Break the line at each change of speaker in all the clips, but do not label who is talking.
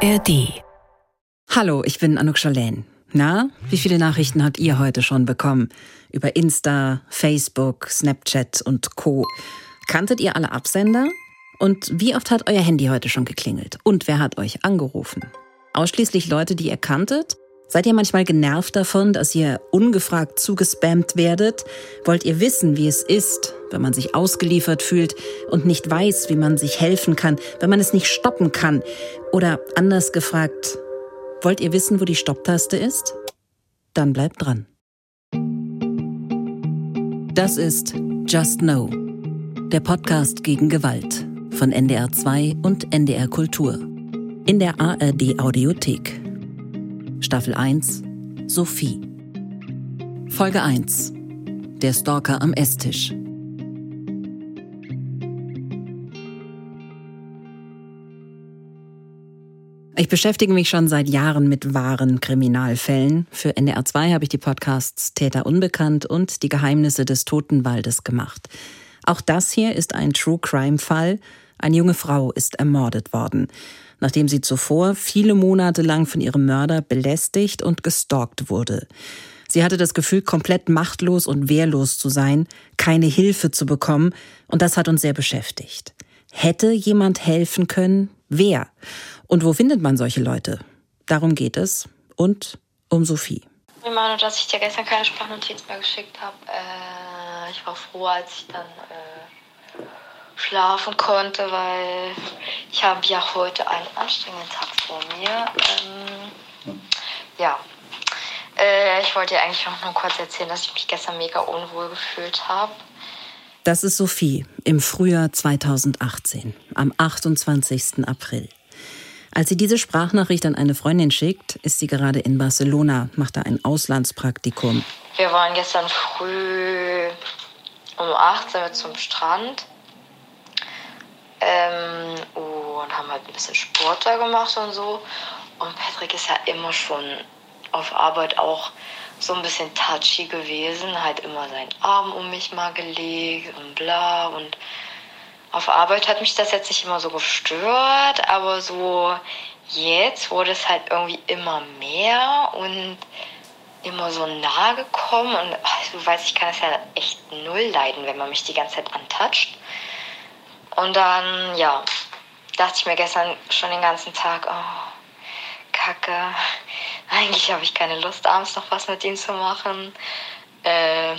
ARD. Hallo, ich bin Anouk Schalen. Na, wie viele Nachrichten habt ihr heute schon bekommen? Über Insta, Facebook, Snapchat und Co. Kanntet ihr alle Absender? Und wie oft hat euer Handy heute schon geklingelt? Und wer hat euch angerufen? Ausschließlich Leute, die ihr kanntet? Seid ihr manchmal genervt davon, dass ihr ungefragt zugespammt werdet? Wollt ihr wissen, wie es ist, wenn man sich ausgeliefert fühlt und nicht weiß, wie man sich helfen kann, wenn man es nicht stoppen kann? Oder anders gefragt, wollt ihr wissen, wo die Stopptaste ist? Dann bleibt dran. Das ist Just Know, der Podcast gegen Gewalt von NDR 2 und NDR Kultur. In der ARD Audiothek. Staffel 1 Sophie. Folge 1 Der Stalker am Esstisch. Ich beschäftige mich schon seit Jahren mit wahren Kriminalfällen. Für NDR 2 habe ich die Podcasts Täter Unbekannt und Die Geheimnisse des Totenwaldes gemacht. Auch das hier ist ein True Crime Fall. Eine junge Frau ist ermordet worden, nachdem sie zuvor viele Monate lang von ihrem Mörder belästigt und gestalkt wurde. Sie hatte das Gefühl, komplett machtlos und wehrlos zu sein, keine Hilfe zu bekommen, und das hat uns sehr beschäftigt. Hätte jemand helfen können? Wer? Und wo findet man solche Leute? Darum geht es und um Sophie.
Ich meine, dass ich dir gestern keine Sprachnotiz mehr geschickt habe. Äh, ich war froh, als ich dann äh, schlafen konnte, weil ich habe ja heute einen anstrengenden Tag vor mir. Ähm, ja, äh, ich wollte dir eigentlich auch nur kurz erzählen, dass ich mich gestern mega unwohl gefühlt habe.
Das ist Sophie im Frühjahr 2018, am 28. April. Als sie diese Sprachnachricht an eine Freundin schickt, ist sie gerade in Barcelona, macht da ein Auslandspraktikum.
Wir waren gestern früh um 18 Uhr zum Strand ähm, und haben halt ein bisschen Sport da gemacht und so. Und Patrick ist ja immer schon auf Arbeit auch so ein bisschen touchy gewesen, halt immer seinen Arm um mich mal gelegt und bla. Und auf Arbeit hat mich das jetzt nicht immer so gestört, aber so jetzt wurde es halt irgendwie immer mehr und immer so nahe gekommen. Und ach, du weißt, ich kann es ja echt null leiden, wenn man mich die ganze Zeit antatscht. Und dann, ja, dachte ich mir gestern schon den ganzen Tag, oh, Kacke eigentlich habe ich keine Lust, abends noch was mit ihm zu machen. Äh,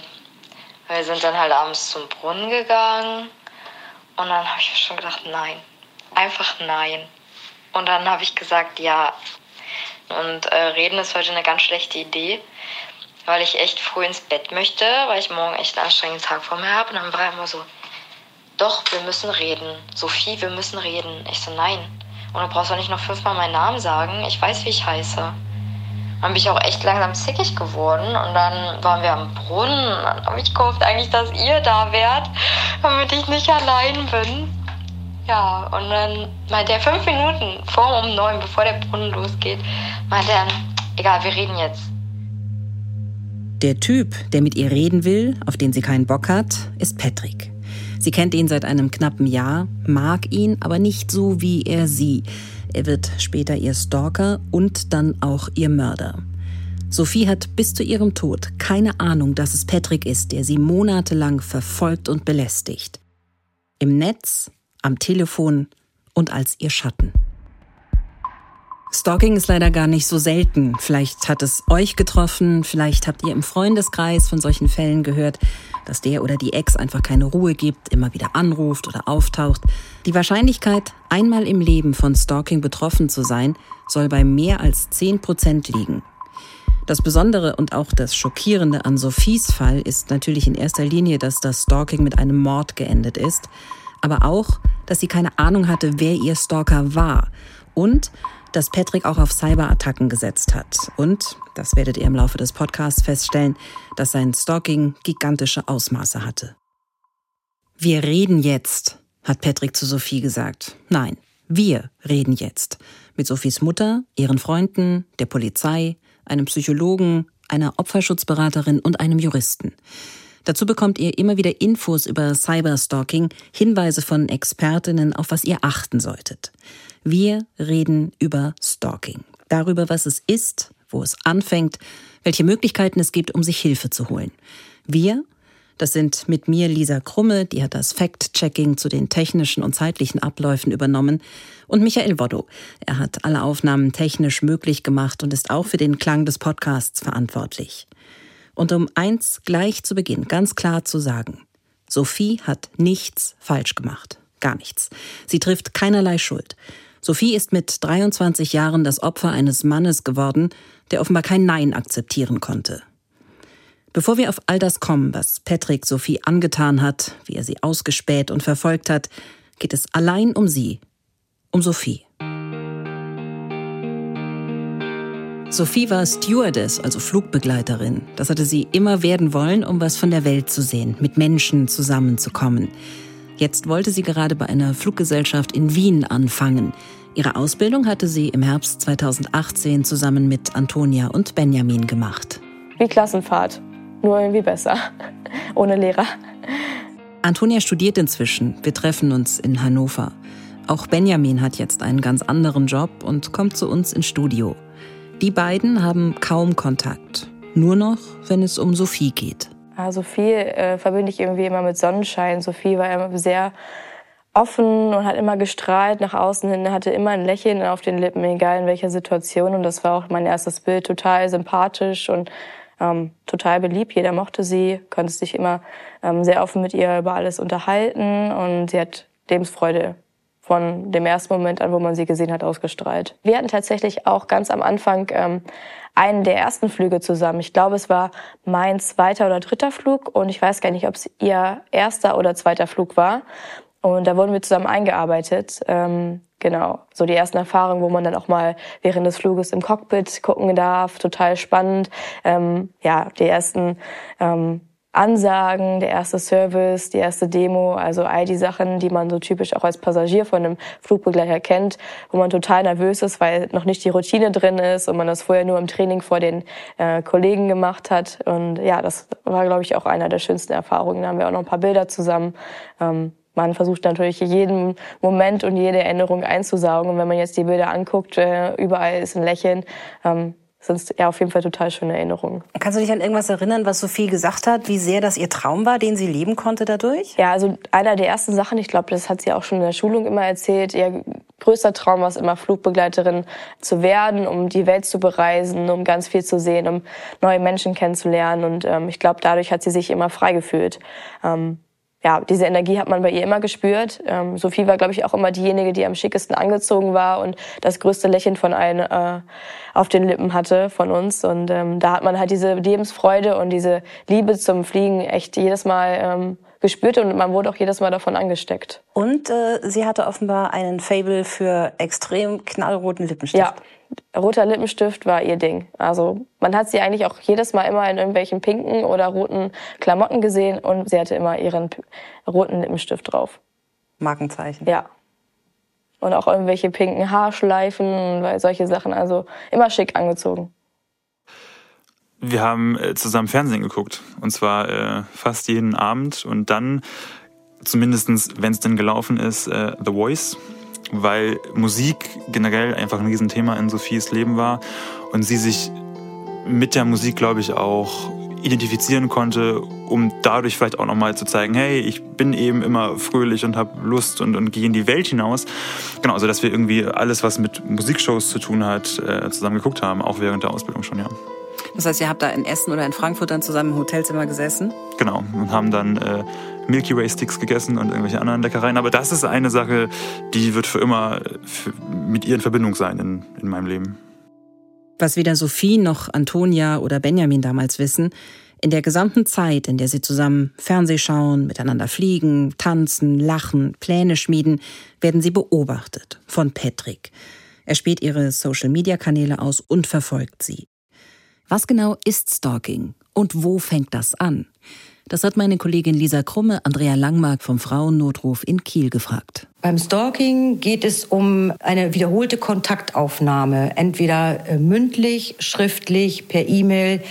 wir sind dann halt abends zum Brunnen gegangen und dann habe ich schon gedacht, nein, einfach nein. Und dann habe ich gesagt, ja. Und äh, reden ist heute eine ganz schlechte Idee, weil ich echt früh ins Bett möchte, weil ich morgen echt einen anstrengenden Tag vor mir habe. Und dann war er immer so, doch, wir müssen reden. Sophie, wir müssen reden. Ich so, nein. Und du brauchst doch nicht noch fünfmal meinen Namen sagen. Ich weiß, wie ich heiße. Dann bin ich auch echt langsam zickig geworden und dann waren wir am Brunnen und dann habe ich gehofft eigentlich, dass ihr da wärt, damit ich nicht allein bin. Ja, und dann meinte er fünf Minuten vor um neun, bevor der Brunnen losgeht, meinte er, egal, wir reden jetzt.
Der Typ, der mit ihr reden will, auf den sie keinen Bock hat, ist Patrick. Sie kennt ihn seit einem knappen Jahr, mag ihn aber nicht so wie er sie. Er wird später ihr Stalker und dann auch ihr Mörder. Sophie hat bis zu ihrem Tod keine Ahnung, dass es Patrick ist, der sie monatelang verfolgt und belästigt. Im Netz, am Telefon und als ihr Schatten. Stalking ist leider gar nicht so selten. Vielleicht hat es euch getroffen, vielleicht habt ihr im Freundeskreis von solchen Fällen gehört, dass der oder die Ex einfach keine Ruhe gibt, immer wieder anruft oder auftaucht. Die Wahrscheinlichkeit, einmal im Leben von Stalking betroffen zu sein, soll bei mehr als 10 Prozent liegen. Das Besondere und auch das Schockierende an Sophies Fall ist natürlich in erster Linie, dass das Stalking mit einem Mord geendet ist, aber auch, dass sie keine Ahnung hatte, wer ihr Stalker war und dass Patrick auch auf Cyberattacken gesetzt hat. Und, das werdet ihr im Laufe des Podcasts feststellen, dass sein Stalking gigantische Ausmaße hatte. Wir reden jetzt, hat Patrick zu Sophie gesagt. Nein, wir reden jetzt. Mit Sophies Mutter, ihren Freunden, der Polizei, einem Psychologen, einer Opferschutzberaterin und einem Juristen. Dazu bekommt ihr immer wieder Infos über Cyberstalking, Hinweise von Expertinnen, auf was ihr achten solltet. Wir reden über Stalking, darüber, was es ist, wo es anfängt, welche Möglichkeiten es gibt, um sich Hilfe zu holen. Wir, das sind mit mir Lisa Krumme, die hat das Fact-Checking zu den technischen und zeitlichen Abläufen übernommen, und Michael Woddo. Er hat alle Aufnahmen technisch möglich gemacht und ist auch für den Klang des Podcasts verantwortlich. Und um eins gleich zu Beginn ganz klar zu sagen, Sophie hat nichts falsch gemacht. Gar nichts. Sie trifft keinerlei Schuld. Sophie ist mit 23 Jahren das Opfer eines Mannes geworden, der offenbar kein Nein akzeptieren konnte. Bevor wir auf all das kommen, was Patrick Sophie angetan hat, wie er sie ausgespäht und verfolgt hat, geht es allein um sie, um Sophie. Sophie war Stewardess, also Flugbegleiterin. Das hatte sie immer werden wollen, um was von der Welt zu sehen, mit Menschen zusammenzukommen. Jetzt wollte sie gerade bei einer Fluggesellschaft in Wien anfangen. Ihre Ausbildung hatte sie im Herbst 2018 zusammen mit Antonia und Benjamin gemacht.
Wie Klassenfahrt, nur irgendwie besser, ohne Lehrer.
Antonia studiert inzwischen. Wir treffen uns in Hannover. Auch Benjamin hat jetzt einen ganz anderen Job und kommt zu uns ins Studio. Die beiden haben kaum Kontakt. Nur noch, wenn es um Sophie geht.
Ja, Sophie äh, verbinde ich irgendwie immer mit Sonnenschein. Sophie war immer sehr offen und hat immer gestrahlt nach außen hin, hatte immer ein Lächeln auf den Lippen, egal in welcher Situation. Und das war auch mein erstes Bild, total sympathisch und ähm, total beliebt. Jeder mochte sie, konnte sich immer ähm, sehr offen mit ihr über alles unterhalten und sie hat Lebensfreude von dem ersten Moment an, wo man sie gesehen hat, ausgestrahlt. Wir hatten tatsächlich auch ganz am Anfang ähm, einen der ersten Flüge zusammen. Ich glaube, es war mein zweiter oder dritter Flug und ich weiß gar nicht, ob es ihr erster oder zweiter Flug war. Und da wurden wir zusammen eingearbeitet. Ähm, genau, so die ersten Erfahrungen, wo man dann auch mal während des Fluges im Cockpit gucken darf, total spannend. Ähm, ja, die ersten ähm, Ansagen, der erste Service, die erste Demo, also all die Sachen, die man so typisch auch als Passagier von einem Flugbegleiter kennt, wo man total nervös ist, weil noch nicht die Routine drin ist und man das vorher nur im Training vor den äh, Kollegen gemacht hat. Und ja, das war, glaube ich, auch einer der schönsten Erfahrungen. Da haben wir auch noch ein paar Bilder zusammen. Ähm, man versucht natürlich jeden Moment und jede Erinnerung einzusaugen. Und wenn man jetzt die Bilder anguckt, äh, überall ist ein Lächeln. Ähm, sind ja auf jeden Fall total schöne Erinnerungen.
Kannst du dich an irgendwas erinnern, was Sophie gesagt hat, wie sehr das ihr Traum war, den sie leben konnte dadurch?
Ja, also einer der ersten Sachen, ich glaube, das hat sie auch schon in der Schulung immer erzählt, ihr größter Traum war es immer, Flugbegleiterin zu werden, um die Welt zu bereisen, um ganz viel zu sehen, um neue Menschen kennenzulernen. Und ähm, ich glaube, dadurch hat sie sich immer frei gefühlt. Ähm, ja, diese Energie hat man bei ihr immer gespürt. Ähm, Sophie war, glaube ich, auch immer diejenige, die am schickesten angezogen war und das größte Lächeln von allen äh, auf den Lippen hatte von uns. Und ähm, da hat man halt diese Lebensfreude und diese Liebe zum Fliegen echt jedes Mal ähm, gespürt und man wurde auch jedes Mal davon angesteckt.
Und äh, sie hatte offenbar einen Fable für extrem knallroten Lippenstift.
Ja, roter Lippenstift war ihr Ding. Also man hat sie eigentlich auch jedes Mal immer in irgendwelchen pinken oder roten Klamotten gesehen und sie hatte immer ihren roten Lippenstift drauf.
Markenzeichen.
Ja. Und auch irgendwelche pinken Haarschleifen, weil solche Sachen. Also immer schick angezogen.
Wir haben äh, zusammen Fernsehen geguckt. Und zwar äh, fast jeden Abend. Und dann, zumindestens, wenn es denn gelaufen ist, äh, The Voice weil Musik generell einfach ein Riesenthema in Sophies Leben war und sie sich mit der Musik, glaube ich, auch identifizieren konnte, um dadurch vielleicht auch nochmal zu zeigen, hey, ich bin eben immer fröhlich und habe Lust und, und gehe in die Welt hinaus. Genau, also dass wir irgendwie alles, was mit Musikshows zu tun hat, äh, zusammen geguckt haben, auch während der Ausbildung schon, ja.
Das heißt, ihr habt da in Essen oder in Frankfurt dann zusammen im Hotelzimmer gesessen?
Genau, und haben dann äh, Milky Way Sticks gegessen und irgendwelche anderen Leckereien. Aber das ist eine Sache, die wird für immer für, mit ihr in Verbindung sein in, in meinem Leben.
Was weder Sophie noch Antonia oder Benjamin damals wissen, in der gesamten Zeit, in der sie zusammen Fernseh schauen, miteinander fliegen, tanzen, lachen, Pläne schmieden, werden sie beobachtet von Patrick. Er späht ihre Social-Media-Kanäle aus und verfolgt sie. Was genau ist Stalking und wo fängt das an? Das hat meine Kollegin Lisa Krumme Andrea Langmark vom Frauennotruf in Kiel gefragt.
Beim Stalking geht es um eine wiederholte Kontaktaufnahme, entweder äh, mündlich, schriftlich, per E-Mail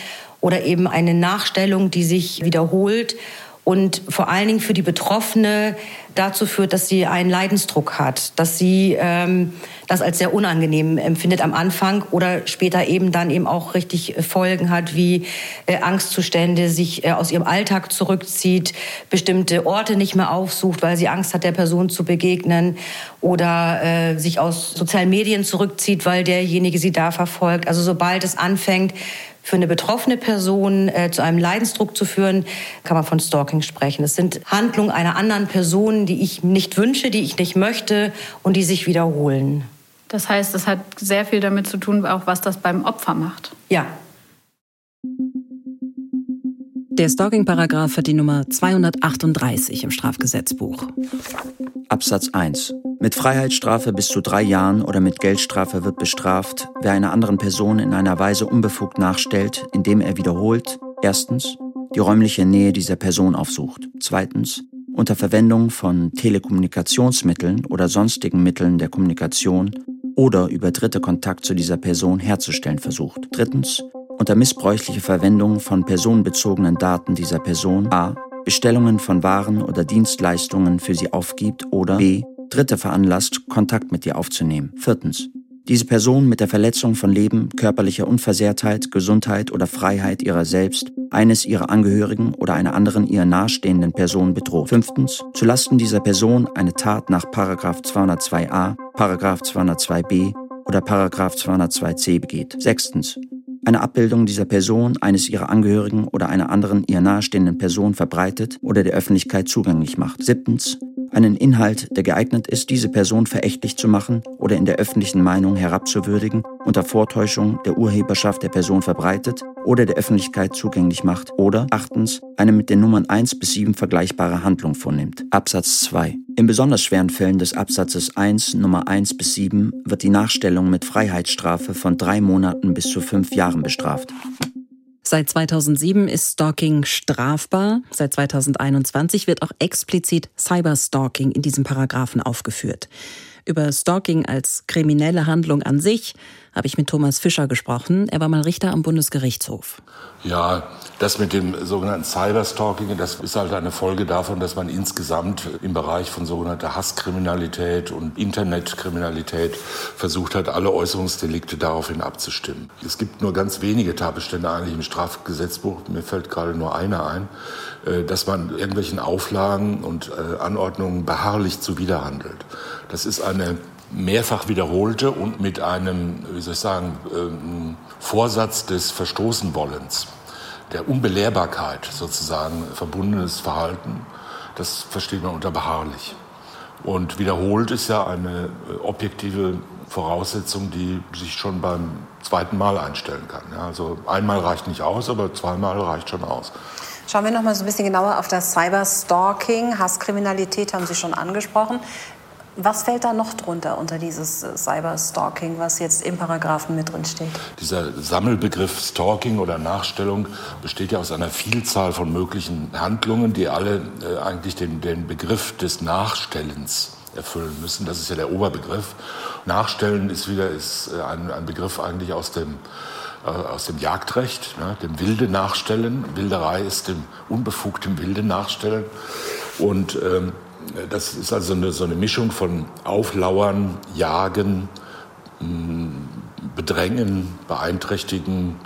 oder eben eine Nachstellung, die sich wiederholt und vor allen Dingen für die Betroffene dazu führt, dass sie einen Leidensdruck hat, dass sie ähm, das als sehr unangenehm empfindet am Anfang oder später eben dann eben auch richtig Folgen hat, wie äh, Angstzustände, sich äh, aus ihrem Alltag zurückzieht, bestimmte Orte nicht mehr aufsucht, weil sie Angst hat, der Person zu begegnen oder äh, sich aus sozialen Medien zurückzieht, weil derjenige sie da verfolgt. Also sobald es anfängt, für eine betroffene Person äh, zu einem Leidensdruck zu führen, kann man von Stalking sprechen. Es sind Handlungen einer anderen Person, die ich nicht wünsche, die ich nicht möchte und die sich wiederholen.
Das heißt, es hat sehr viel damit zu tun, auch was das beim Opfer macht.
Ja.
Der Stalking-Paragraph hat die Nummer 238 im Strafgesetzbuch.
Absatz 1. Mit Freiheitsstrafe bis zu drei Jahren oder mit Geldstrafe wird bestraft, wer einer anderen Person in einer Weise unbefugt nachstellt, indem er wiederholt, erstens, die räumliche Nähe dieser Person aufsucht, zweitens, unter Verwendung von Telekommunikationsmitteln oder sonstigen Mitteln der Kommunikation oder über dritte Kontakt zu dieser Person herzustellen versucht. Drittens, unter missbräuchlicher Verwendung von personenbezogenen Daten dieser Person a. Bestellungen von Waren oder Dienstleistungen für sie aufgibt oder b. Dritte veranlasst, Kontakt mit ihr aufzunehmen. Viertens. Diese Person mit der Verletzung von Leben, körperlicher Unversehrtheit, Gesundheit oder Freiheit ihrer selbst, eines ihrer Angehörigen oder einer anderen ihr nahestehenden Person bedroht. Fünftens. Zulasten dieser Person eine Tat nach 202a, 202b oder 202c begeht. Sechstens eine Abbildung dieser Person, eines ihrer Angehörigen oder einer anderen ihr nahestehenden Person verbreitet oder der Öffentlichkeit zugänglich macht. Siebtens, einen Inhalt, der geeignet ist, diese Person verächtlich zu machen oder in der öffentlichen Meinung herabzuwürdigen, unter Vortäuschung der Urheberschaft der Person verbreitet oder der Öffentlichkeit zugänglich macht oder achtens eine mit den Nummern 1 bis 7 vergleichbare Handlung vornimmt. Absatz 2. In besonders schweren Fällen des Absatzes 1 Nummer 1 bis 7 wird die Nachstellung mit Freiheitsstrafe von drei Monaten bis zu fünf Jahren bestraft.
Seit 2007 ist Stalking strafbar. Seit 2021 wird auch explizit Cyberstalking in diesem Paragraphen aufgeführt. Über Stalking als kriminelle Handlung an sich habe ich mit Thomas Fischer gesprochen. Er war mal Richter am Bundesgerichtshof.
Ja, das mit dem sogenannten Cyberstalking, das ist halt eine Folge davon, dass man insgesamt im Bereich von sogenannter Hasskriminalität und Internetkriminalität versucht hat, alle Äußerungsdelikte daraufhin abzustimmen. Es gibt nur ganz wenige Tatbestände eigentlich im Strafgesetzbuch, mir fällt gerade nur einer ein, äh, dass man irgendwelchen Auflagen und äh, Anordnungen beharrlich zuwiderhandelt. Das ist eine mehrfach wiederholte und mit einem, wie soll ich sagen, ähm, Vorsatz des Verstoßenwollens, der Unbelehrbarkeit sozusagen verbundenes Verhalten, das versteht man unter beharrlich. Und wiederholt ist ja eine äh, objektive Voraussetzung, die sich schon beim zweiten Mal einstellen kann. Also einmal reicht nicht aus, aber zweimal reicht schon aus.
Schauen wir noch mal so ein bisschen genauer auf das Cyberstalking. Hasskriminalität haben Sie schon angesprochen. Was fällt da noch drunter unter dieses äh, Cyberstalking, was jetzt im Paragraphen mit drin steht?
Dieser Sammelbegriff Stalking oder Nachstellung besteht ja aus einer Vielzahl von möglichen Handlungen, die alle äh, eigentlich den, den Begriff des Nachstellens erfüllen müssen. Das ist ja der Oberbegriff. Nachstellen ist wieder ist äh, ein, ein Begriff eigentlich aus dem äh, aus dem Jagdrecht, ne, dem Wilde nachstellen. Wilderei ist dem unbefugten Wilde nachstellen. Und ähm, das ist also eine, so eine Mischung von Auflauern, Jagen, mm, Bedrängen, Beeinträchtigen,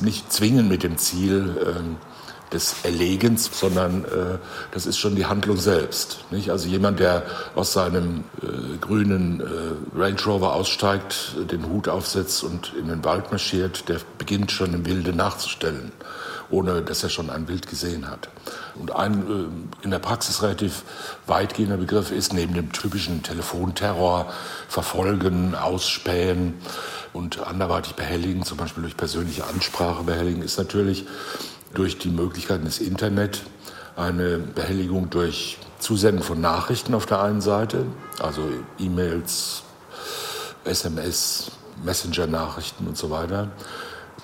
nicht zwingen mit dem Ziel äh, des Erlegens, sondern äh, das ist schon die Handlung selbst. Nicht? Also jemand, der aus seinem äh, grünen äh, Range Rover aussteigt, den Hut aufsetzt und in den Wald marschiert, der beginnt schon im Wilde nachzustellen ohne dass er schon ein Bild gesehen hat. Und ein äh, in der Praxis relativ weitgehender Begriff ist neben dem typischen Telefonterror Verfolgen, Ausspähen und anderweitig behelligen, zum Beispiel durch persönliche Ansprache behelligen, ist natürlich durch die Möglichkeiten des Internet eine Behelligung durch Zusenden von Nachrichten auf der einen Seite, also E-Mails, SMS, Messenger-Nachrichten und so weiter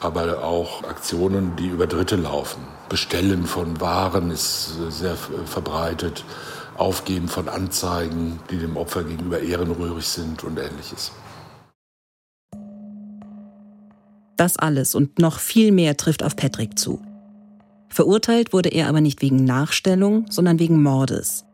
aber auch Aktionen, die über Dritte laufen. Bestellen von Waren ist sehr verbreitet, Aufgeben von Anzeigen, die dem Opfer gegenüber ehrenrührig sind und ähnliches.
Das alles und noch viel mehr trifft auf Patrick zu. Verurteilt wurde er aber nicht wegen Nachstellung, sondern wegen Mordes.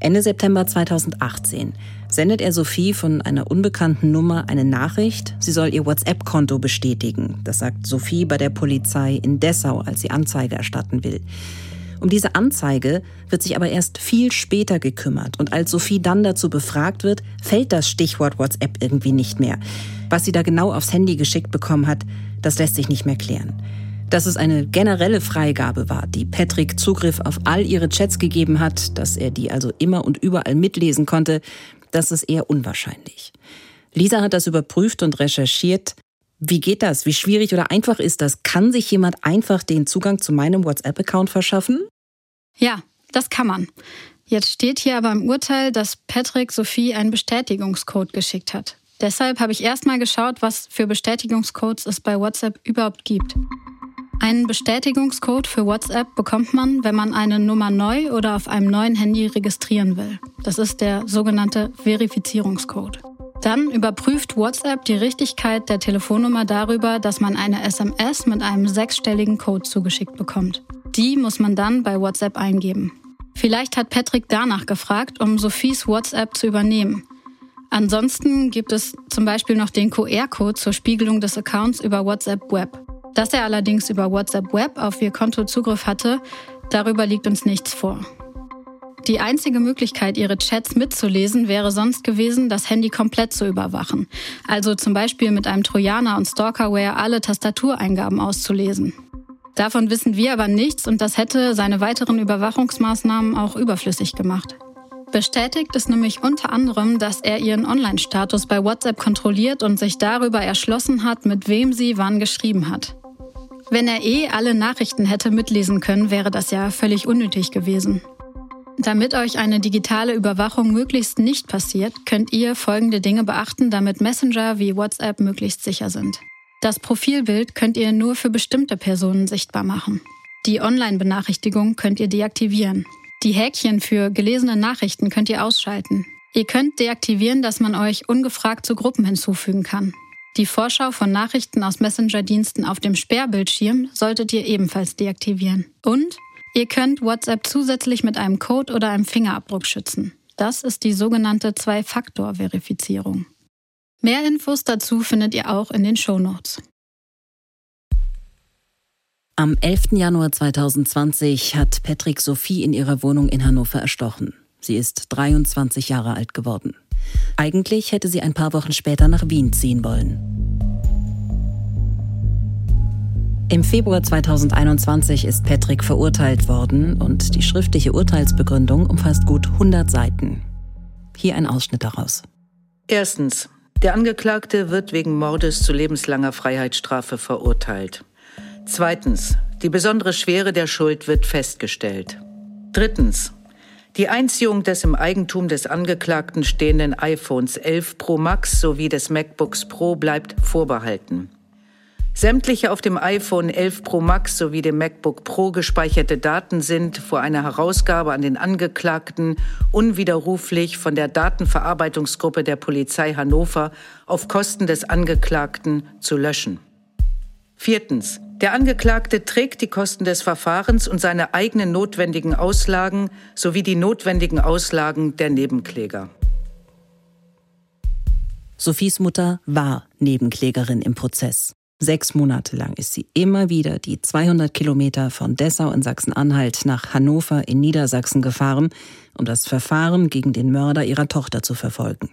Ende September 2018 sendet er Sophie von einer unbekannten Nummer eine Nachricht, sie soll ihr WhatsApp-Konto bestätigen. Das sagt Sophie bei der Polizei in Dessau, als sie Anzeige erstatten will. Um diese Anzeige wird sich aber erst viel später gekümmert. Und als Sophie dann dazu befragt wird, fällt das Stichwort WhatsApp irgendwie nicht mehr. Was sie da genau aufs Handy geschickt bekommen hat, das lässt sich nicht mehr klären. Dass es eine generelle Freigabe war, die Patrick Zugriff auf all ihre Chats gegeben hat, dass er die also immer und überall mitlesen konnte, das ist eher unwahrscheinlich. Lisa hat das überprüft und recherchiert. Wie geht das? Wie schwierig oder einfach ist das? Kann sich jemand einfach den Zugang zu meinem WhatsApp-Account verschaffen?
Ja, das kann man. Jetzt steht hier aber im Urteil, dass Patrick Sophie einen Bestätigungscode geschickt hat. Deshalb habe ich erstmal geschaut, was für Bestätigungscodes es bei WhatsApp überhaupt gibt. Einen Bestätigungscode für WhatsApp bekommt man, wenn man eine Nummer neu oder auf einem neuen Handy registrieren will. Das ist der sogenannte Verifizierungscode. Dann überprüft WhatsApp die Richtigkeit der Telefonnummer darüber, dass man eine SMS mit einem sechsstelligen Code zugeschickt bekommt. Die muss man dann bei WhatsApp eingeben. Vielleicht hat Patrick danach gefragt, um Sophies WhatsApp zu übernehmen. Ansonsten gibt es zum Beispiel noch den QR-Code zur Spiegelung des Accounts über WhatsApp Web. Dass er allerdings über WhatsApp Web auf ihr Konto Zugriff hatte, darüber liegt uns nichts vor. Die einzige Möglichkeit, ihre Chats mitzulesen, wäre sonst gewesen, das Handy komplett zu überwachen. Also zum Beispiel mit einem Trojaner und Stalkerware alle Tastatureingaben auszulesen. Davon wissen wir aber nichts und das hätte seine weiteren Überwachungsmaßnahmen auch überflüssig gemacht. Bestätigt ist nämlich unter anderem, dass er ihren Online-Status bei WhatsApp kontrolliert und sich darüber erschlossen hat, mit wem sie wann geschrieben hat. Wenn er eh alle Nachrichten hätte mitlesen können, wäre das ja völlig unnötig gewesen. Damit euch eine digitale Überwachung möglichst nicht passiert, könnt ihr folgende Dinge beachten, damit Messenger wie WhatsApp möglichst sicher sind. Das Profilbild könnt ihr nur für bestimmte Personen sichtbar machen. Die Online-Benachrichtigung könnt ihr deaktivieren. Die Häkchen für gelesene Nachrichten könnt ihr ausschalten. Ihr könnt deaktivieren, dass man euch ungefragt zu Gruppen hinzufügen kann. Die Vorschau von Nachrichten aus Messenger-Diensten auf dem Sperrbildschirm solltet ihr ebenfalls deaktivieren. Und ihr könnt WhatsApp zusätzlich mit einem Code oder einem Fingerabdruck schützen. Das ist die sogenannte Zwei-Faktor-Verifizierung. Mehr Infos dazu findet ihr auch in den Show Notes.
Am 11. Januar 2020 hat Patrick Sophie in ihrer Wohnung in Hannover erstochen. Sie ist 23 Jahre alt geworden. Eigentlich hätte sie ein paar Wochen später nach Wien ziehen wollen. Im Februar 2021 ist Patrick verurteilt worden und die schriftliche Urteilsbegründung umfasst gut 100 Seiten. Hier ein Ausschnitt daraus.
Erstens. Der Angeklagte wird wegen Mordes zu lebenslanger Freiheitsstrafe verurteilt. Zweitens. Die besondere Schwere der Schuld wird festgestellt. Drittens. Die Einziehung des im Eigentum des Angeklagten stehenden iPhones 11 Pro Max sowie des MacBooks Pro bleibt vorbehalten. Sämtliche auf dem iPhone 11 Pro Max sowie dem MacBook Pro gespeicherte Daten sind vor einer Herausgabe an den Angeklagten unwiderruflich von der Datenverarbeitungsgruppe der Polizei Hannover auf Kosten des Angeklagten zu löschen. Viertens. Der Angeklagte trägt die Kosten des Verfahrens und seine eigenen notwendigen Auslagen sowie die notwendigen Auslagen der Nebenkläger.
Sophies Mutter war Nebenklägerin im Prozess. Sechs Monate lang ist sie immer wieder die 200 Kilometer von Dessau in Sachsen-Anhalt nach Hannover in Niedersachsen gefahren, um das Verfahren gegen den Mörder ihrer Tochter zu verfolgen.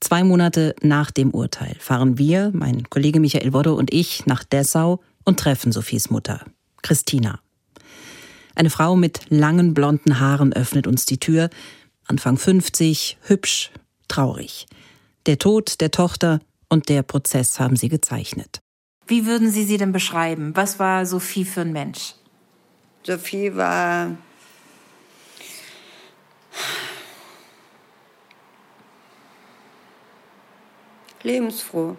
Zwei Monate nach dem Urteil fahren wir, mein Kollege Michael Wodde und ich, nach Dessau und treffen Sophies Mutter, Christina. Eine Frau mit langen blonden Haaren öffnet uns die Tür, Anfang 50, hübsch, traurig. Der Tod der Tochter und der Prozess haben sie gezeichnet.
Wie würden Sie sie denn beschreiben? Was war Sophie für ein Mensch?
Sophie war lebensfroh.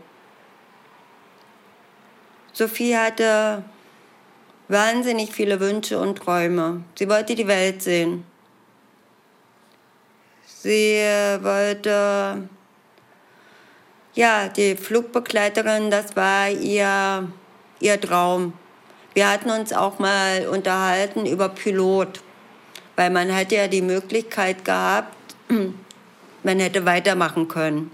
Sophie hatte wahnsinnig viele Wünsche und Träume. Sie wollte die Welt sehen. Sie wollte Ja, die Flugbegleiterin, das war ihr, ihr Traum. Wir hatten uns auch mal unterhalten über Pilot, weil man hätte ja die Möglichkeit gehabt, man hätte weitermachen können.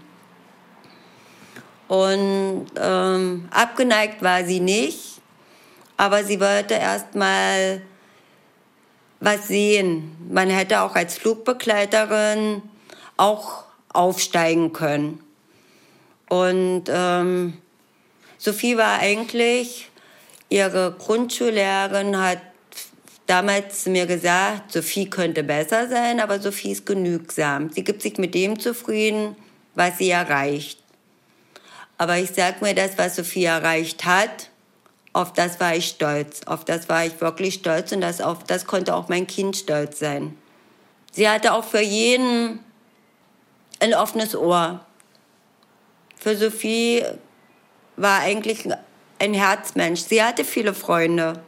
Und ähm, abgeneigt war sie nicht, aber sie wollte erst mal was sehen. Man hätte auch als Flugbegleiterin auch aufsteigen können. Und ähm, Sophie war eigentlich, ihre Grundschullehrerin hat damals zu mir gesagt, Sophie könnte besser sein, aber Sophie ist genügsam. Sie gibt sich mit dem zufrieden, was sie erreicht. Aber ich sag mir, das, was Sophie erreicht hat, auf das war ich stolz. Auf das war ich wirklich stolz und das, auf das konnte auch mein Kind stolz sein. Sie hatte auch für jeden ein offenes Ohr. Für Sophie war eigentlich ein Herzmensch. Sie hatte viele Freunde.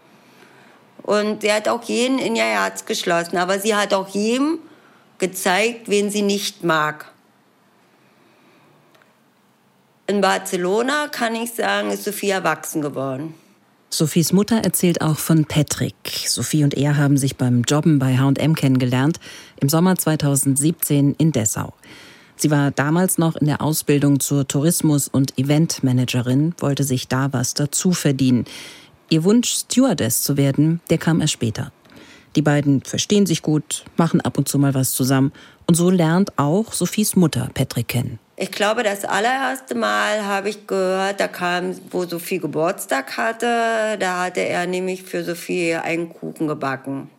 Und sie hat auch jeden in ihr Herz geschlossen. Aber sie hat auch jedem gezeigt, wen sie nicht mag. In Barcelona kann ich sagen, ist Sophie erwachsen geworden.
Sophies Mutter erzählt auch von Patrick. Sophie und er haben sich beim Jobben bei H&M kennengelernt, im Sommer 2017 in Dessau. Sie war damals noch in der Ausbildung zur Tourismus- und Eventmanagerin, wollte sich da was dazu verdienen. Ihr Wunsch, Stewardess zu werden, der kam erst später. Die beiden verstehen sich gut, machen ab und zu mal was zusammen. Und so lernt auch Sophies Mutter Patrick kennen.
Ich glaube, das allererste Mal habe ich gehört, da kam, wo Sophie Geburtstag hatte, da hatte er nämlich für Sophie einen Kuchen gebacken.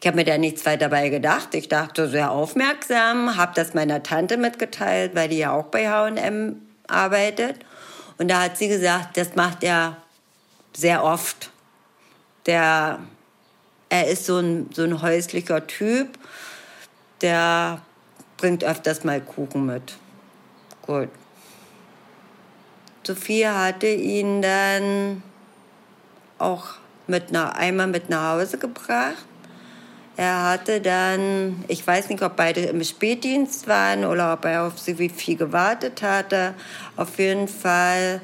Ich habe mir da nichts weiter dabei gedacht. Ich dachte sehr aufmerksam, habe das meiner Tante mitgeteilt, weil die ja auch bei H&M arbeitet. Und da hat sie gesagt, das macht er sehr oft. Der, er ist so ein, so ein häuslicher Typ, der bringt öfters mal Kuchen mit. Gut. Sophie hatte ihn dann auch mit nach, einmal mit nach Hause gebracht. Er hatte dann, ich weiß nicht, ob beide im Spätdienst waren oder ob er auf sie viel gewartet hatte. Auf jeden Fall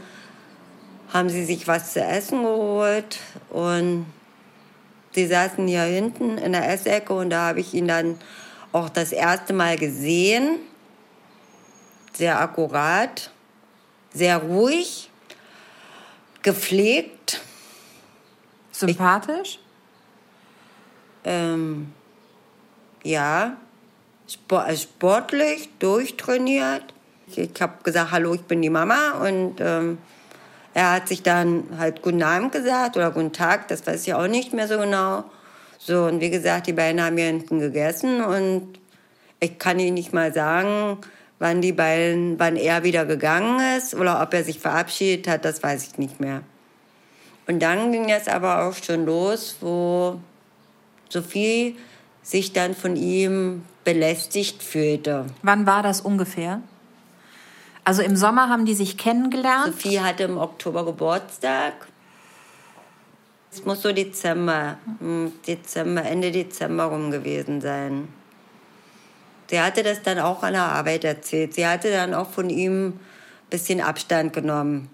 haben sie sich was zu essen geholt und sie saßen hier hinten in der Essecke und da habe ich ihn dann auch das erste Mal gesehen. Sehr akkurat, sehr ruhig, gepflegt.
Sympathisch?
ähm, ja, äh, sportlich, durchtrainiert. Ich, ich habe gesagt, hallo, ich bin die Mama und ähm, er hat sich dann halt guten Abend gesagt oder guten Tag, das weiß ich auch nicht mehr so genau. So, und wie gesagt, die beiden haben hier hinten gegessen und ich kann Ihnen nicht mal sagen, wann die beiden, wann er wieder gegangen ist oder ob er sich verabschiedet hat, das weiß ich nicht mehr. Und dann ging es aber auch schon los, wo Sophie sich dann von ihm belästigt fühlte.
Wann war das ungefähr? Also im Sommer haben die sich kennengelernt?
Sophie hatte im Oktober Geburtstag. Es muss so Dezember, Dezember, Ende Dezember rum gewesen sein. Sie hatte das dann auch an der Arbeit erzählt. Sie hatte dann auch von ihm ein bisschen Abstand genommen.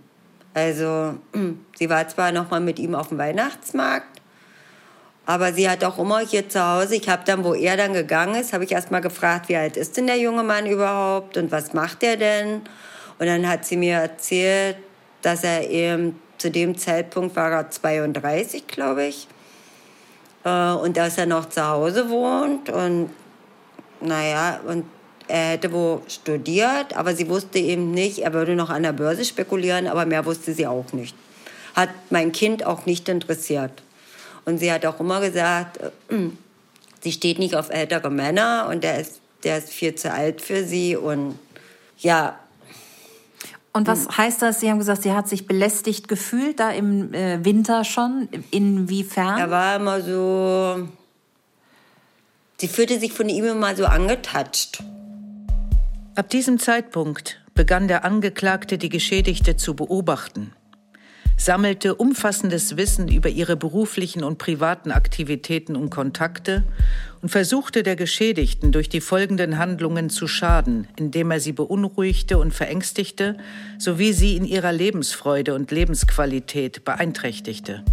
Also sie war zwar noch mal mit ihm auf dem Weihnachtsmarkt, aber sie hat auch immer hier zu Hause, ich habe dann, wo er dann gegangen ist, habe ich erst mal gefragt, wie alt ist denn der junge Mann überhaupt und was macht er denn? Und dann hat sie mir erzählt, dass er eben zu dem Zeitpunkt war er 32, glaube ich. Äh, und dass er noch zu Hause wohnt und naja, und er hätte wo studiert, aber sie wusste eben nicht, er würde noch an der Börse spekulieren, aber mehr wusste sie auch nicht. Hat mein Kind auch nicht interessiert. Und sie hat auch immer gesagt, äh, sie steht nicht auf ältere Männer und der ist, der ist viel zu alt für sie. Und ja.
Und was hm. heißt das? Sie haben gesagt, sie hat sich belästigt gefühlt, da im äh, Winter schon. Inwiefern?
Er war immer so. Sie fühlte sich von ihm immer so angetatscht.
Ab diesem Zeitpunkt begann der Angeklagte die Geschädigte zu beobachten. Sammelte umfassendes Wissen über ihre beruflichen und privaten Aktivitäten und Kontakte und versuchte der Geschädigten durch die folgenden Handlungen zu schaden, indem er sie beunruhigte und verängstigte, sowie sie in ihrer Lebensfreude und Lebensqualität beeinträchtigte.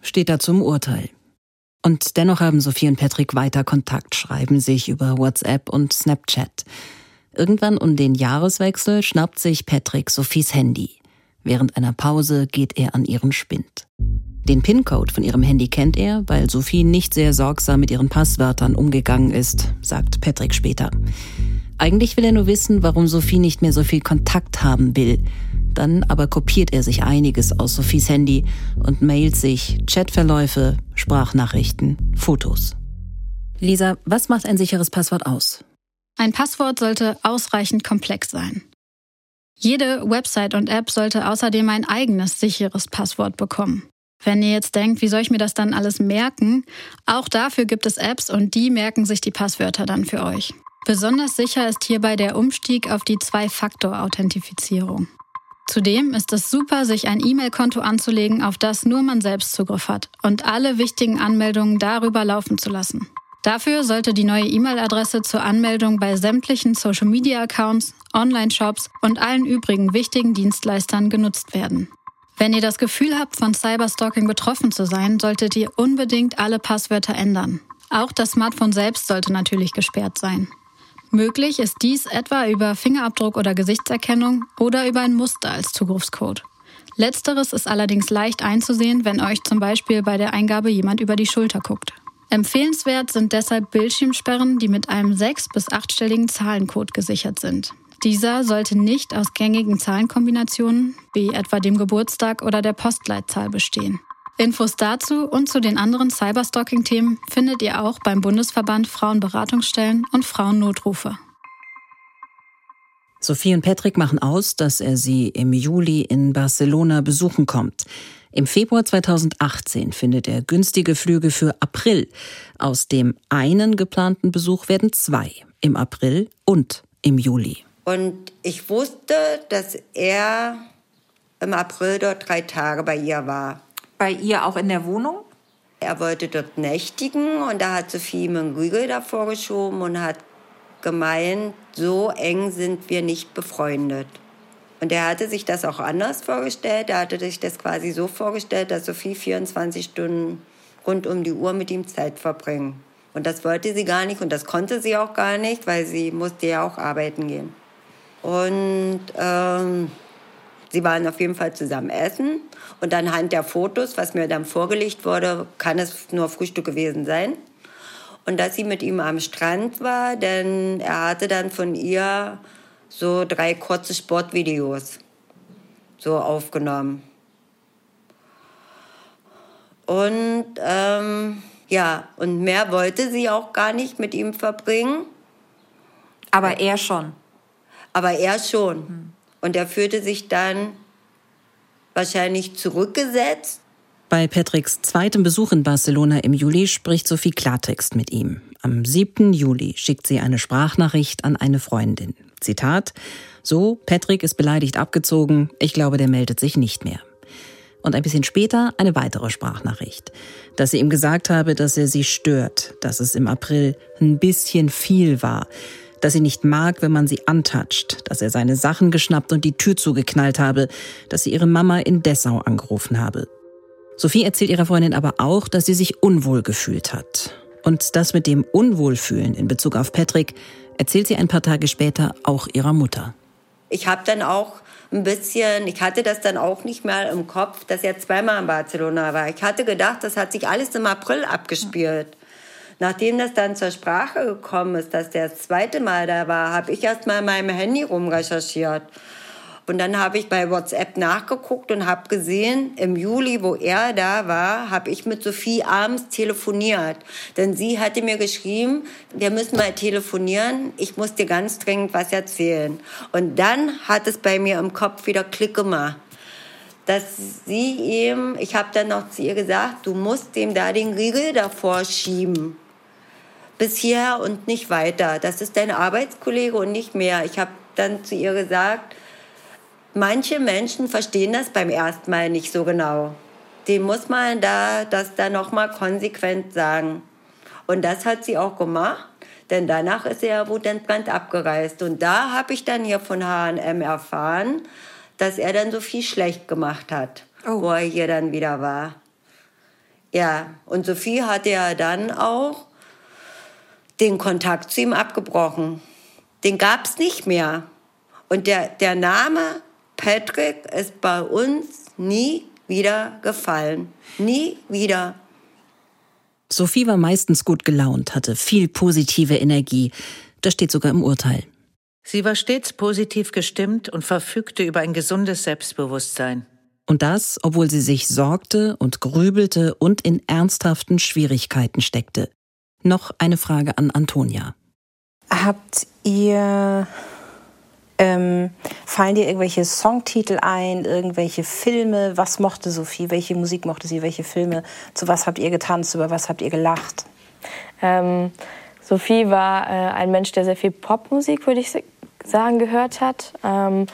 Steht da zum Urteil. Und dennoch haben Sophie und Patrick weiter Kontakt, schreiben sich über WhatsApp und Snapchat. Irgendwann um den Jahreswechsel schnappt sich Patrick Sophies Handy. Während einer Pause geht er an ihren Spind. Den PIN-Code von ihrem Handy kennt er, weil Sophie nicht sehr sorgsam mit ihren Passwörtern umgegangen ist, sagt Patrick später. Eigentlich will er nur wissen, warum Sophie nicht mehr so viel Kontakt haben will. Dann aber kopiert er sich einiges aus Sophies Handy und mailt sich Chatverläufe, Sprachnachrichten, Fotos. Lisa, was macht ein sicheres Passwort aus?
Ein Passwort sollte ausreichend komplex sein. Jede Website und App sollte außerdem ein eigenes sicheres Passwort bekommen. Wenn ihr jetzt denkt, wie soll ich mir das dann alles merken? Auch dafür gibt es Apps und die merken sich die Passwörter dann für euch. Besonders sicher ist hierbei der Umstieg auf die Zwei-Faktor-Authentifizierung. Zudem ist es super, sich ein E-Mail-Konto anzulegen, auf das nur man selbst Zugriff hat und alle wichtigen Anmeldungen darüber laufen zu lassen. Dafür sollte die neue E-Mail-Adresse zur Anmeldung bei sämtlichen Social-Media-Accounts, Online-Shops und allen übrigen wichtigen Dienstleistern genutzt werden. Wenn ihr das Gefühl habt, von Cyberstalking betroffen zu sein, solltet ihr unbedingt alle Passwörter ändern. Auch das Smartphone selbst sollte natürlich gesperrt sein. Möglich ist dies etwa über Fingerabdruck oder Gesichtserkennung oder über ein Muster als Zugriffscode. Letzteres ist allerdings leicht einzusehen, wenn euch zum Beispiel bei der Eingabe jemand über die Schulter guckt. Empfehlenswert sind deshalb Bildschirmsperren, die mit einem sechs- bis achtstelligen Zahlencode gesichert sind. Dieser sollte nicht aus gängigen Zahlenkombinationen wie etwa dem Geburtstag oder der Postleitzahl bestehen. Infos dazu und zu den anderen Cyberstalking-Themen findet ihr auch beim Bundesverband Frauenberatungsstellen und Frauennotrufe.
Sophie und Patrick machen aus, dass er sie im Juli in Barcelona besuchen kommt. Im Februar 2018 findet er günstige Flüge für April. Aus dem einen geplanten Besuch werden zwei, im April und im Juli.
Und ich wusste, dass er im April dort drei Tage bei ihr war.
Bei ihr auch in der Wohnung?
Er wollte dort nächtigen und da hat Sophie ihm einen Riegel davor geschoben und hat gemeint, so eng sind wir nicht befreundet. Und er hatte sich das auch anders vorgestellt. Er hatte sich das quasi so vorgestellt, dass Sophie 24 Stunden rund um die Uhr mit ihm Zeit verbringen. Und das wollte sie gar nicht und das konnte sie auch gar nicht, weil sie musste ja auch arbeiten gehen. Und ähm, sie waren auf jeden Fall zusammen essen. Und anhand der Fotos, was mir dann vorgelegt wurde, kann es nur Frühstück gewesen sein. Und dass sie mit ihm am Strand war, denn er hatte dann von ihr so drei kurze Sportvideos so aufgenommen. Und ähm, ja, und mehr wollte sie auch gar nicht mit ihm verbringen.
Aber er schon.
Aber er schon. Hm. Und er fühlte sich dann wahrscheinlich zurückgesetzt.
Bei Patricks zweitem Besuch in Barcelona im Juli spricht Sophie Klartext mit ihm. Am 7. Juli schickt sie eine Sprachnachricht an eine Freundin. Zitat, so, Patrick ist beleidigt abgezogen, ich glaube, der meldet sich nicht mehr. Und ein bisschen später eine weitere Sprachnachricht, dass sie ihm gesagt habe, dass er sie stört, dass es im April ein bisschen viel war, dass sie nicht mag, wenn man sie antatscht, dass er seine Sachen geschnappt und die Tür zugeknallt habe, dass sie ihre Mama in Dessau angerufen habe. Sophie erzählt ihrer Freundin aber auch, dass sie sich unwohl gefühlt hat. Und das mit dem Unwohlfühlen in Bezug auf Patrick erzählt sie ein paar Tage später auch ihrer Mutter.
Ich habe dann auch ein bisschen, ich hatte das dann auch nicht mehr im Kopf, dass er zweimal in Barcelona war. Ich hatte gedacht, das hat sich alles im April abgespielt. Nachdem das dann zur Sprache gekommen ist, dass der das zweite Mal da war, habe ich erst mal in meinem Handy rumrecherchiert und dann habe ich bei WhatsApp nachgeguckt und habe gesehen, im Juli, wo er da war, habe ich mit Sophie abends telefoniert. Denn sie hatte mir geschrieben, wir müssen mal telefonieren, ich muss dir ganz dringend was erzählen. Und dann hat es bei mir im Kopf wieder Klick gemacht dass sie ihm, ich habe dann noch zu ihr gesagt, du musst dem da den Riegel davor schieben. Bis hierher und nicht weiter. Das ist dein Arbeitskollege und nicht mehr. Ich habe dann zu ihr gesagt, manche Menschen verstehen das beim ersten Mal nicht so genau. Dem muss man da das dann nochmal konsequent sagen. Und das hat sie auch gemacht, denn danach ist er wutentbrannt abgereist. Und da habe ich dann hier von H&M erfahren, dass er dann so viel schlecht gemacht hat, oh. wo er hier dann wieder war. Ja, und Sophie hatte ja dann auch den Kontakt zu ihm abgebrochen. Den gab es nicht mehr. Und der, der Name Patrick ist bei uns nie wieder gefallen. Nie wieder.
Sophie war meistens gut gelaunt, hatte viel positive Energie. Das steht sogar im Urteil.
Sie war stets positiv gestimmt und verfügte über ein gesundes Selbstbewusstsein.
Und das, obwohl sie sich sorgte und grübelte und in ernsthaften Schwierigkeiten steckte. Noch eine Frage an Antonia.
Habt ihr ähm, fallen dir irgendwelche Songtitel ein, irgendwelche Filme? Was mochte Sophie? Welche Musik mochte sie? Welche Filme? Zu was habt ihr getanzt? Über was habt ihr gelacht?
Ähm, Sophie war äh, ein Mensch, der sehr viel Popmusik, würde ich sagen, gehört hat. Ähm,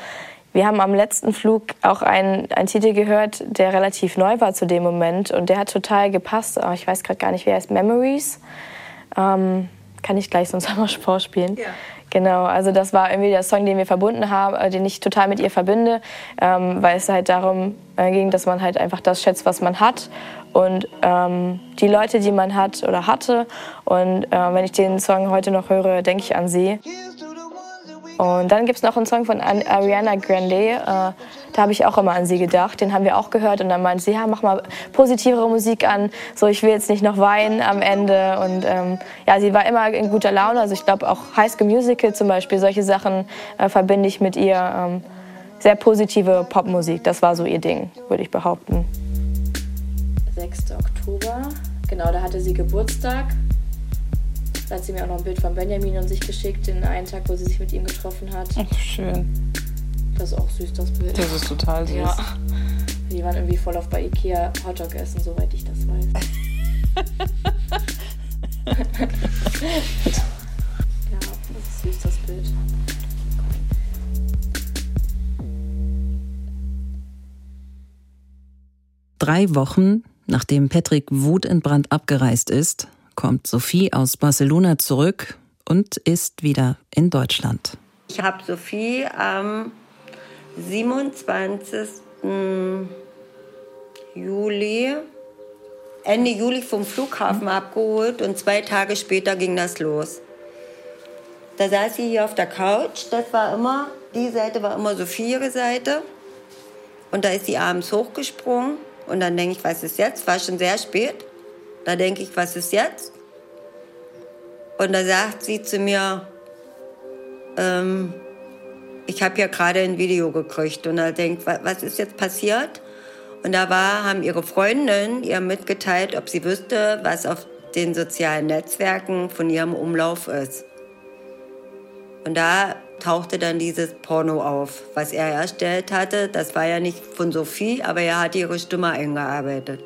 wir haben am letzten Flug auch einen, einen Titel gehört, der relativ neu war zu dem Moment und der hat total gepasst. Oh, ich weiß gerade gar nicht, wie er heißt. Memories. Ähm, kann ich gleich sonst einmal vorspielen. Ja. Genau, also das war irgendwie der Song, den wir verbunden haben, äh, den ich total mit ihr verbinde, ähm, weil es halt darum äh, ging, dass man halt einfach das schätzt, was man hat und ähm, die Leute, die man hat oder hatte. Und äh, wenn ich den Song heute noch höre, denke ich an sie. Und dann gibt es noch einen Song von Ariana Grande, äh, da habe ich auch immer an sie gedacht. Den haben wir auch gehört und dann meinte sie, ja, mach mal positivere Musik an, so ich will jetzt nicht noch weinen am Ende. Und ähm, ja, sie war immer in guter Laune. Also ich glaube auch High School Musical zum Beispiel, solche Sachen äh, verbinde ich mit ihr. Ähm, sehr positive Popmusik, das war so ihr Ding, würde ich behaupten. 6. Oktober, genau, da hatte sie Geburtstag. Da hat sie mir auch noch ein Bild von Benjamin und sich geschickt, den einen Tag, wo sie sich mit ihm getroffen hat.
Ach, schön.
Das ist auch süß, das Bild.
Das ist total süß. Ja.
Die waren irgendwie voll auf bei Ikea Hotdog essen, soweit ich das weiß. ja, das ist süß, das Bild.
Drei Wochen, nachdem Patrick wutentbrannt abgereist ist, kommt Sophie aus Barcelona zurück und ist wieder in Deutschland.
Ich habe Sophie am 27. Juli, Ende Juli vom Flughafen abgeholt und zwei Tage später ging das los. Da saß sie hier auf der Couch, das war immer, die Seite war immer Sophie ihre Seite. Und da ist sie abends hochgesprungen und dann denke ich, was ist jetzt? War schon sehr spät. Da denke ich, was ist jetzt? Und da sagt sie zu mir, ähm, ich habe ja gerade ein Video gekriegt. Und da denkt, was ist jetzt passiert? Und da war, haben ihre Freundinnen ihr mitgeteilt, ob sie wüsste, was auf den sozialen Netzwerken von ihrem Umlauf ist. Und da tauchte dann dieses Porno auf, was er erstellt hatte. Das war ja nicht von Sophie, aber er hat ihre Stimme eingearbeitet.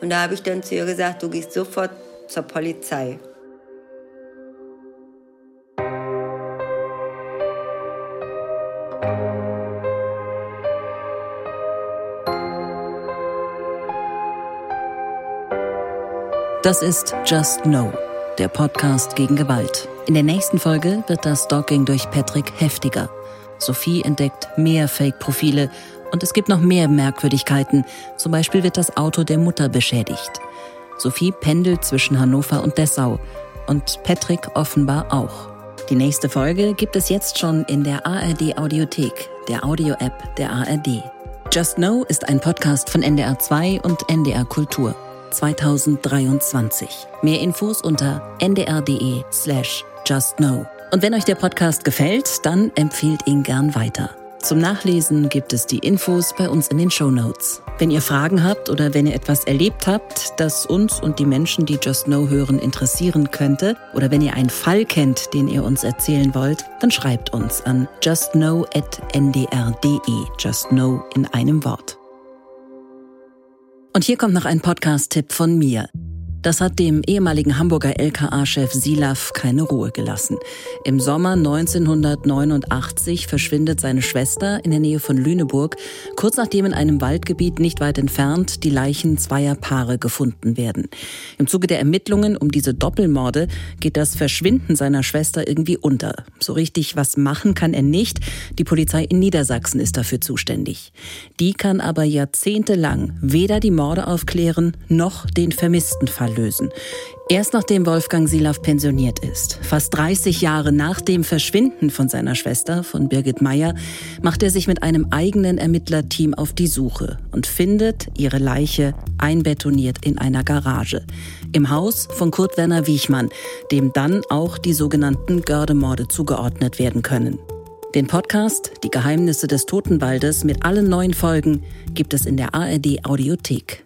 Und da habe ich dann zu ihr gesagt, du gehst sofort zur Polizei.
Das ist Just Know, der Podcast gegen Gewalt. In der nächsten Folge wird das Stalking durch Patrick heftiger. Sophie entdeckt mehr Fake-Profile und es gibt noch mehr Merkwürdigkeiten. Zum Beispiel wird das Auto der Mutter beschädigt. Sophie pendelt zwischen Hannover und Dessau und Patrick offenbar auch. Die nächste Folge gibt es jetzt schon in der ARD Audiothek, der Audio-App der ARD. Just Know ist ein Podcast von NDR 2 und NDR Kultur 2023. Mehr Infos unter ndr.de slash justknow. Und wenn euch der Podcast gefällt, dann empfehlt ihn gern weiter. Zum Nachlesen gibt es die Infos bei uns in den Show Notes. Wenn ihr Fragen habt oder wenn ihr etwas erlebt habt, das uns und die Menschen, die Just Know hören, interessieren könnte, oder wenn ihr einen Fall kennt, den ihr uns erzählen wollt, dann schreibt uns an justknow.ndr.de. Just Know in einem Wort. Und hier kommt noch ein Podcast-Tipp von mir. Das hat dem ehemaligen Hamburger LKA-Chef Silaf keine Ruhe gelassen. Im Sommer 1989 verschwindet seine Schwester in der Nähe von Lüneburg, kurz nachdem in einem Waldgebiet nicht weit entfernt die Leichen zweier Paare gefunden werden. Im Zuge der Ermittlungen um diese Doppelmorde geht das Verschwinden seiner Schwester irgendwie unter. So richtig was machen kann er nicht. Die Polizei in Niedersachsen ist dafür zuständig. Die kann aber jahrzehntelang weder die Morde aufklären noch den vermissten Fall lösen. Erst nachdem Wolfgang Silaf pensioniert ist, fast 30 Jahre nach dem Verschwinden von seiner Schwester, von Birgit Meyer, macht er sich mit einem eigenen Ermittlerteam auf die Suche und findet ihre Leiche einbetoniert in einer Garage. Im Haus von Kurt Werner Wiechmann, dem dann auch die sogenannten Gördemorde zugeordnet werden können. Den Podcast Die Geheimnisse des Totenwaldes mit allen neuen Folgen gibt es in der ARD Audiothek.